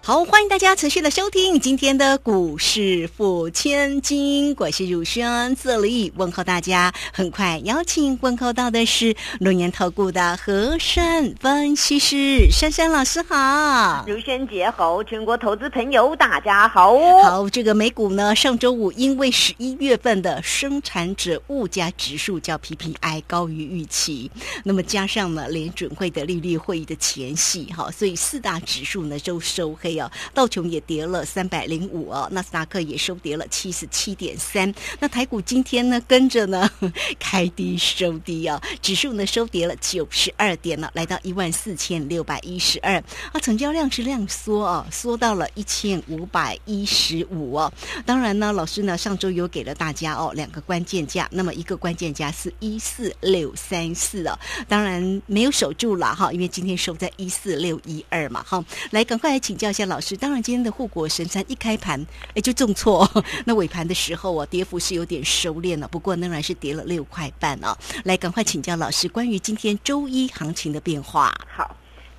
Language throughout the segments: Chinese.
好，欢迎大家持续的收听今天的股市付千金，我是如轩，这里问候大家。很快邀请问候到的是龙岩投顾的和善分析师珊珊老师，好，如轩姐好，全国投资朋友大家好。好，这个美股呢，上周五因为十一月份的生产者物价指数叫 PPI 高于预期，那么加上呢联准会的利率会议的前夕，哈，所以四大指数呢都收黑。道琼也跌了三百零五哦，纳斯达克也收跌了七十七点三。那台股今天呢，跟着呢开低收低啊，指数呢收跌了九十二点了，来到一万四千六百一十二啊，成交量是量缩啊，缩到了一千五百一十五哦。当然呢，老师呢上周有给了大家哦两个关键价，那么一个关键价是一四六三四哦，当然没有守住了哈，因为今天收在一四六一二嘛哈。来，赶快来请教一下。老师，当然今天的护国神山一开盘，哎，就重挫。那尾盘的时候啊，跌幅是有点收敛了，不过仍然是跌了六块半啊。来，赶快请教老师关于今天周一行情的变化。好，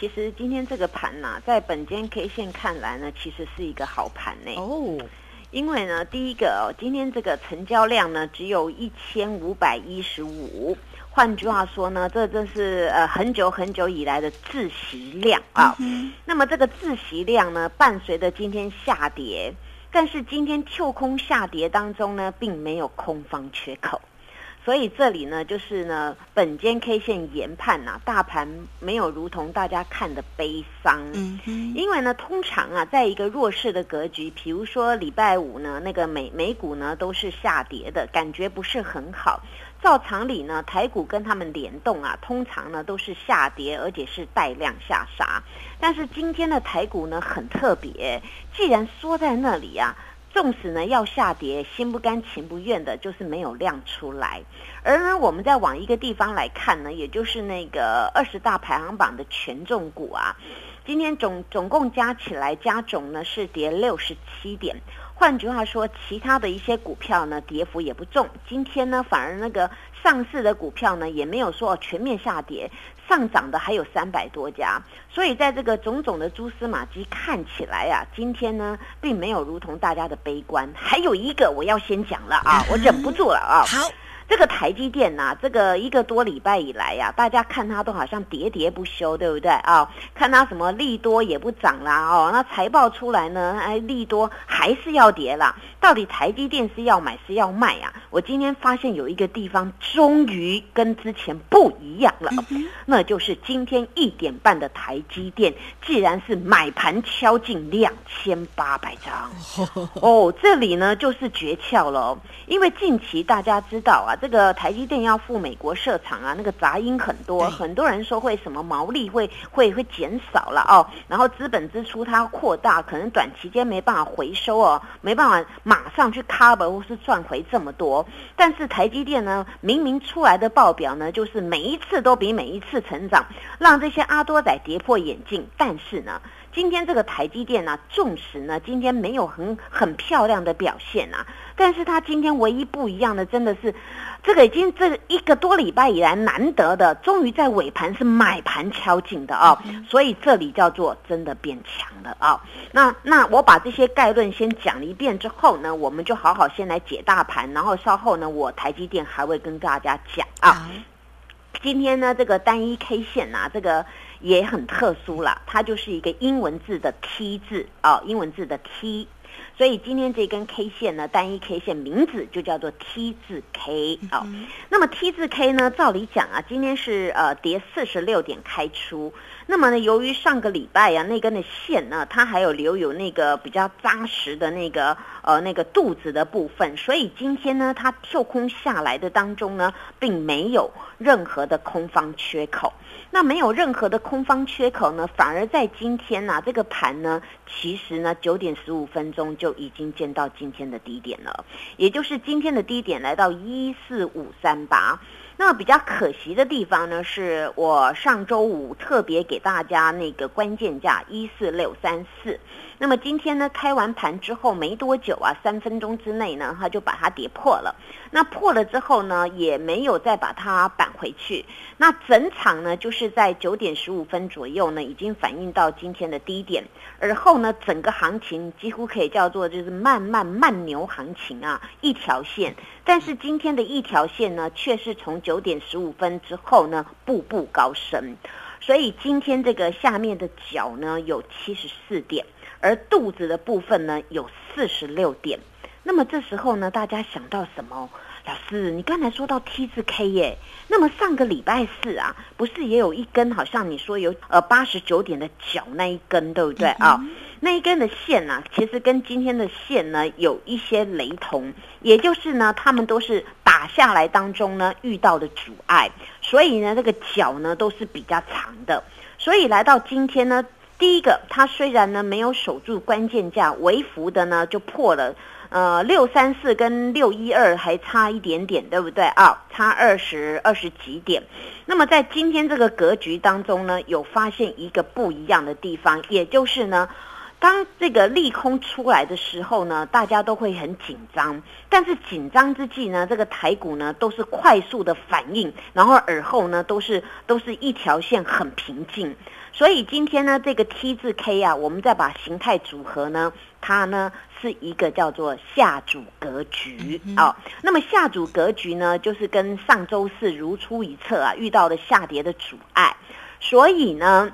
其实今天这个盘呢，在本间 K 线看来呢，其实是一个好盘呢。哦，因为呢，第一个哦，今天这个成交量呢，只有一千五百一十五。换句话说呢，这真是呃很久很久以来的自习量啊。那么这个自习量呢，伴随着今天下跌，但是今天跳空下跌当中呢，并没有空方缺口。所以这里呢，就是呢，本间 K 线研判呐，大盘没有如同大家看的悲伤。嗯因为呢，通常啊，在一个弱势的格局，比如说礼拜五呢，那个美美股呢都是下跌的，感觉不是很好。照常理呢，台股跟他们联动啊，通常呢都是下跌，而且是带量下杀。但是今天的台股呢很特别，既然缩在那里啊。纵使呢要下跌，心不甘情不愿的，就是没有量出来。而呢，我们再往一个地方来看呢，也就是那个二十大排行榜的权重股啊，今天总总共加起来加总呢是跌六十七点。换句话说，其他的一些股票呢跌幅也不重。今天呢，反而那个上市的股票呢也没有说全面下跌。上涨的还有三百多家，所以在这个种种的蛛丝马迹看起来啊，今天呢并没有如同大家的悲观。还有一个我要先讲了啊，我忍不住了啊。好。这个台积电呐，这个一个多礼拜以来呀，大家看它都好像喋喋不休，对不对啊？看它什么利多也不涨啦，哦，那财报出来呢，哎，利多还是要跌啦。到底台积电是要买是要卖啊？我今天发现有一个地方终于跟之前不一样了，那就是今天一点半的台积电，既然是买盘敲进两千八百张，哦，这里呢就是诀窍了，因为近期大家知道啊。这个台积电要赴美国设厂啊，那个杂音很多，很多人说会什么毛利会会会减少了哦，然后资本支出它扩大，可能短期间没办法回收哦，没办法马上去 cover 或是赚回这么多。但是台积电呢，明明出来的报表呢，就是每一次都比每一次成长，让这些阿多仔跌破眼镜。但是呢。今天这个台积电呢，纵使呢今天没有很很漂亮的表现啊，但是它今天唯一不一样的，真的是这个已经这一个多礼拜以来难得的，终于在尾盘是买盘敲进的啊，所以这里叫做真的变强了啊。那那我把这些概论先讲一遍之后呢，我们就好好先来解大盘，然后稍后呢，我台积电还会跟大家讲啊。今天呢，这个单一 K 线啊，这个。也很特殊了，它就是一个英文字的 T 字啊，英文字的 T，所以今天这根 K 线呢，单一 K 线名字就叫做 T 字 K 啊。那么 T 字 K 呢，照理讲啊，今天是呃跌四十六点开出。那么呢，由于上个礼拜呀那根的线呢，它还有留有那个比较扎实的那个呃那个肚子的部分，所以今天呢，它跳空下来的当中呢，并没有任何的空方缺口。那没有任何的空方缺口呢，反而在今天呢，这个盘呢，其实呢，九点十五分钟就已经见到今天的低点了，也就是今天的低点来到一四五三八。那比较可惜的地方呢，是我上周五特别给大家那个关键价一四六三四。那么今天呢，开完盘之后没多久啊，三分钟之内呢，它就把它跌破了。那破了之后呢，也没有再把它扳回去。那整场呢，就是在九点十五分左右呢，已经反映到今天的低点。而后呢，整个行情几乎可以叫做就是慢慢慢牛行情啊，一条线。但是今天的一条线呢，却是从九点十五分之后呢，步步高升。所以今天这个下面的角呢，有七十四点。而肚子的部分呢有四十六点，那么这时候呢，大家想到什么？老师，你刚才说到 T 字 K 耶，那么上个礼拜四啊，不是也有一根好像你说有呃八十九点的角那一根，对不对啊？那一根的线呢，其实跟今天的线呢有一些雷同，也就是呢，他们都是打下来当中呢遇到的阻碍，所以呢，这个角呢都是比较长的，所以来到今天呢。第一个，它虽然呢没有守住关键价，微幅的呢就破了，呃，六三四跟六一二还差一点点，对不对啊？差二十二十几点。那么在今天这个格局当中呢，有发现一个不一样的地方，也就是呢，当这个利空出来的时候呢，大家都会很紧张，但是紧张之际呢，这个台股呢都是快速的反应，然后而后呢都是都是一条线很平静。所以今天呢，这个 T 字 K 啊，我们再把形态组合呢，它呢是一个叫做下主格局啊。那么下主格局呢，就是跟上周四如出一辙啊，遇到了下跌的阻碍。所以呢，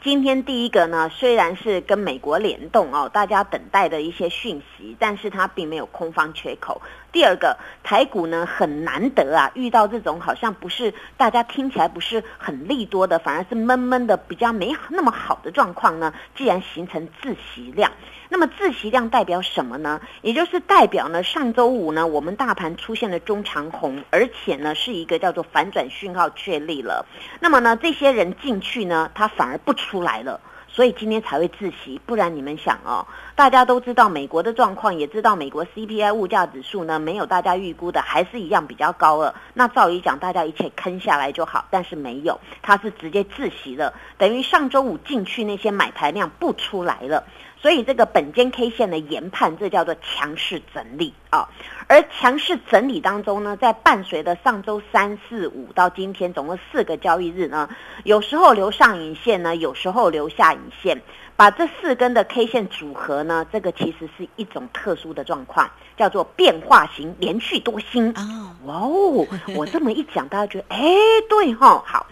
今天第一个呢，虽然是跟美国联动哦，大家等待的一些讯息，但是它并没有空方缺口。第二个台股呢很难得啊，遇到这种好像不是大家听起来不是很利多的，反而是闷闷的比较没那么好的状况呢，既然形成自习量，那么自习量代表什么呢？也就是代表呢上周五呢我们大盘出现了中长红，而且呢是一个叫做反转讯号确立了，那么呢这些人进去呢，他反而不出来了。所以今天才会窒息，不然你们想哦，大家都知道美国的状况，也知道美国 CPI 物价指数呢没有大家预估的，还是一样比较高了。那照理讲，大家一切坑下来就好，但是没有，它是直接窒息了，等于上周五进去那些买盘量不出来了。所以这个本间 K 线的研判，这叫做强势整理啊。而强势整理当中呢，在伴随的上周三四五到今天总共四个交易日呢，有时候留上影线呢，有时候留下影线，把这四根的 K 线组合呢，这个其实是一种特殊的状况，叫做变化型连续多星啊。哇哦，我这么一讲，大家觉得哎，对哈，好。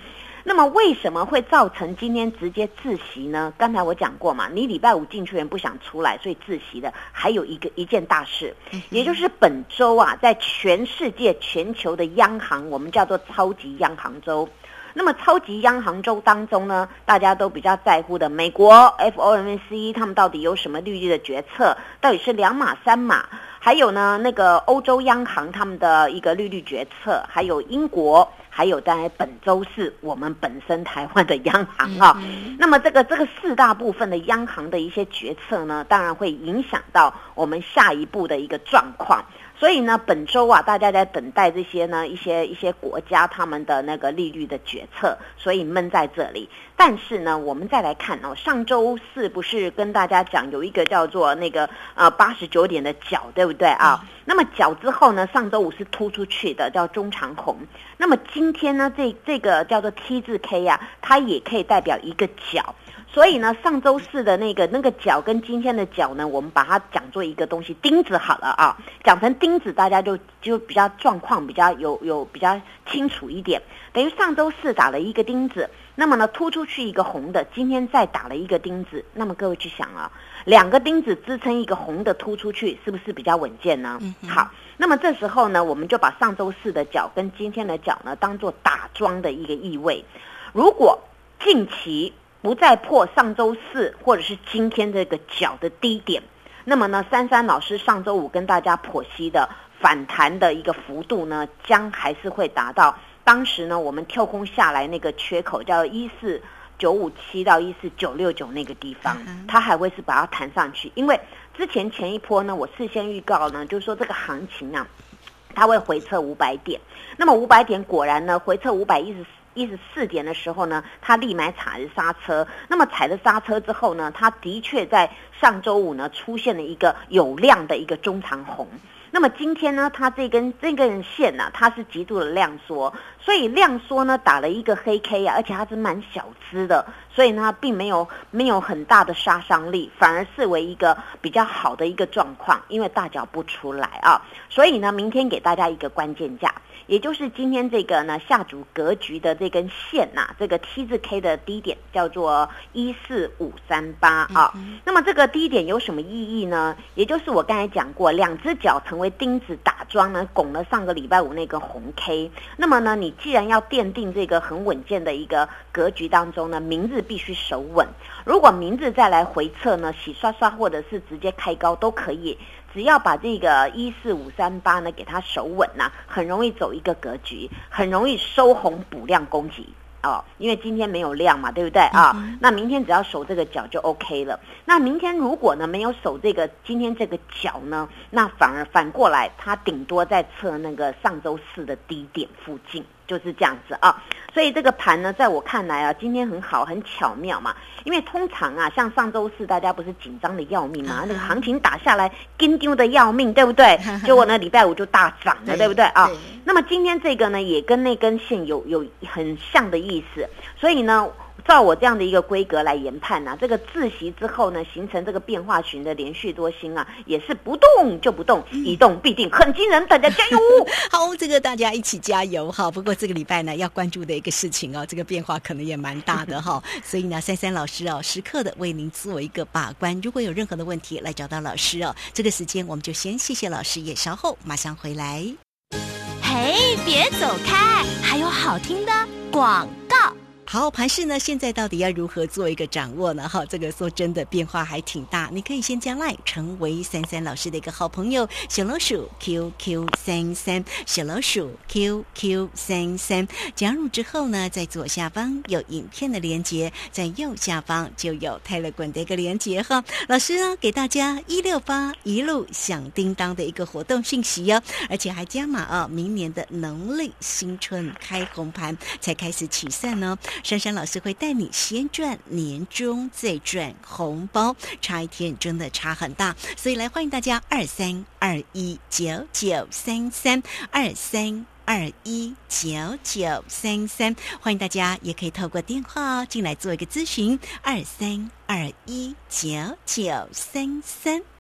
那么为什么会造成今天直接自习呢？刚才我讲过嘛，你礼拜五进去人不想出来，所以自习的。还有一个一件大事，也就是本周啊，在全世界全球的央行，我们叫做超级央行周。那么超级央行周当中呢，大家都比较在乎的，美国 FOMC 他们到底有什么利率的决策？到底是两码三码？还有呢，那个欧洲央行他们的一个利率决策，还有英国。还有在本周是我们本身台湾的央行啊，那么这个这个四大部分的央行的一些决策呢，当然会影响到我们下一步的一个状况。所以呢，本周啊，大家在等待这些呢一些一些国家他们的那个利率的决策，所以闷在这里。但是呢，我们再来看哦，上周四不是跟大家讲有一个叫做那个呃八十九点的角，对不对啊？那么角之后呢，上周五是突出去的，叫中长红。那么今天呢，这这个叫做 T 字 K 呀，它也可以代表一个角。所以呢，上周四的那个那个角跟今天的角呢，我们把它讲做一个东西钉子好了啊，讲成钉子，大家就就比较状况比较有有比较清楚一点。等于上周四打了一个钉子，那么呢突出去一个红的，今天再打了一个钉子，那么各位去想啊，两个钉子支撑一个红的突出去，是不是比较稳健呢？好，那么这时候呢，我们就把上周四的角跟今天的角呢，当做打桩的一个意味。如果近期。不再破上周四或者是今天这个角的低点，那么呢，珊珊老师上周五跟大家剖析的反弹的一个幅度呢，将还是会达到当时呢我们跳空下来那个缺口，叫一四九五七到一四九六九那个地方，它还会是把它弹上去。因为之前前一波呢，我事先预告呢，就是说这个行情啊，它会回撤五百点。那么五百点果然呢，回撤五百一十一十四点的时候呢，它立马踩了刹车。那么踩了刹车之后呢，它的确在上周五呢出现了一个有量的一个中长红。那么今天呢，它这根这根线呢，它是极度的量缩，所以量缩呢打了一个黑 K 啊，而且它是蛮小资的，所以呢并没有没有很大的杀伤力，反而视为一个比较好的一个状况，因为大脚不出来啊，所以呢明天给大家一个关键价。也就是今天这个呢下主格局的这根线呐，这个 T 字 K 的低点叫做一四五三八啊。那么这个低点有什么意义呢？也就是我刚才讲过，两只脚成为钉子打桩呢，拱了上个礼拜五那根红 K。那么呢，你既然要奠定这个很稳健的一个格局当中呢，明日必须守稳。如果明日再来回撤呢，洗刷刷或者是直接开高都可以。只要把这个一四五三八呢给它守稳呐，很容易走一个格局，很容易收红补量攻击哦。因为今天没有量嘛，对不对啊？那明天只要守这个角就 OK 了。那明天如果呢没有守这个今天这个角呢，那反而反过来，它顶多在测那个上周四的低点附近。就是这样子啊，所以这个盘呢，在我看来啊，今天很好，很巧妙嘛。因为通常啊，像上周四大家不是紧张的要命嘛，那个行情打下来，跟丢的要命，对不对？结果呢，礼拜五就大涨了，对不对啊？那么今天这个呢，也跟那根线有有很像的意思，所以呢。照我这样的一个规格来研判呢，这个自习之后呢，形成这个变化群的连续多星啊，也是不动就不动，一动必定很惊人，大家加油！好，这个大家一起加油哈。不过这个礼拜呢，要关注的一个事情哦，这个变化可能也蛮大的哈。所以呢，珊珊老师哦，时刻的为您做一个把关。如果有任何的问题，来找到老师哦。这个时间我们就先谢谢老师，也稍后马上回来。嘿，别走开，还有好听的广告。好，盘势呢？现在到底要如何做一个掌握呢？哈，这个说真的变化还挺大。你可以先加 line 成为三三老师的一个好朋友，小老鼠 QQ 三三，小老鼠 QQ 三三。加入之后呢，在左下方有影片的连接，在右下方就有泰勒滚的一个连接哈。老师呢，给大家一六八一路响叮当的一个活动信息哦，而且还加码啊，明年的农历新春开红盘才开始起算呢。珊珊老师会带你先赚年终，再赚红包，差一天真的差很大，所以来欢迎大家二三二一九九三三二三二一九九三三，欢迎大家也可以透过电话进来做一个咨询，二三二一九九三三。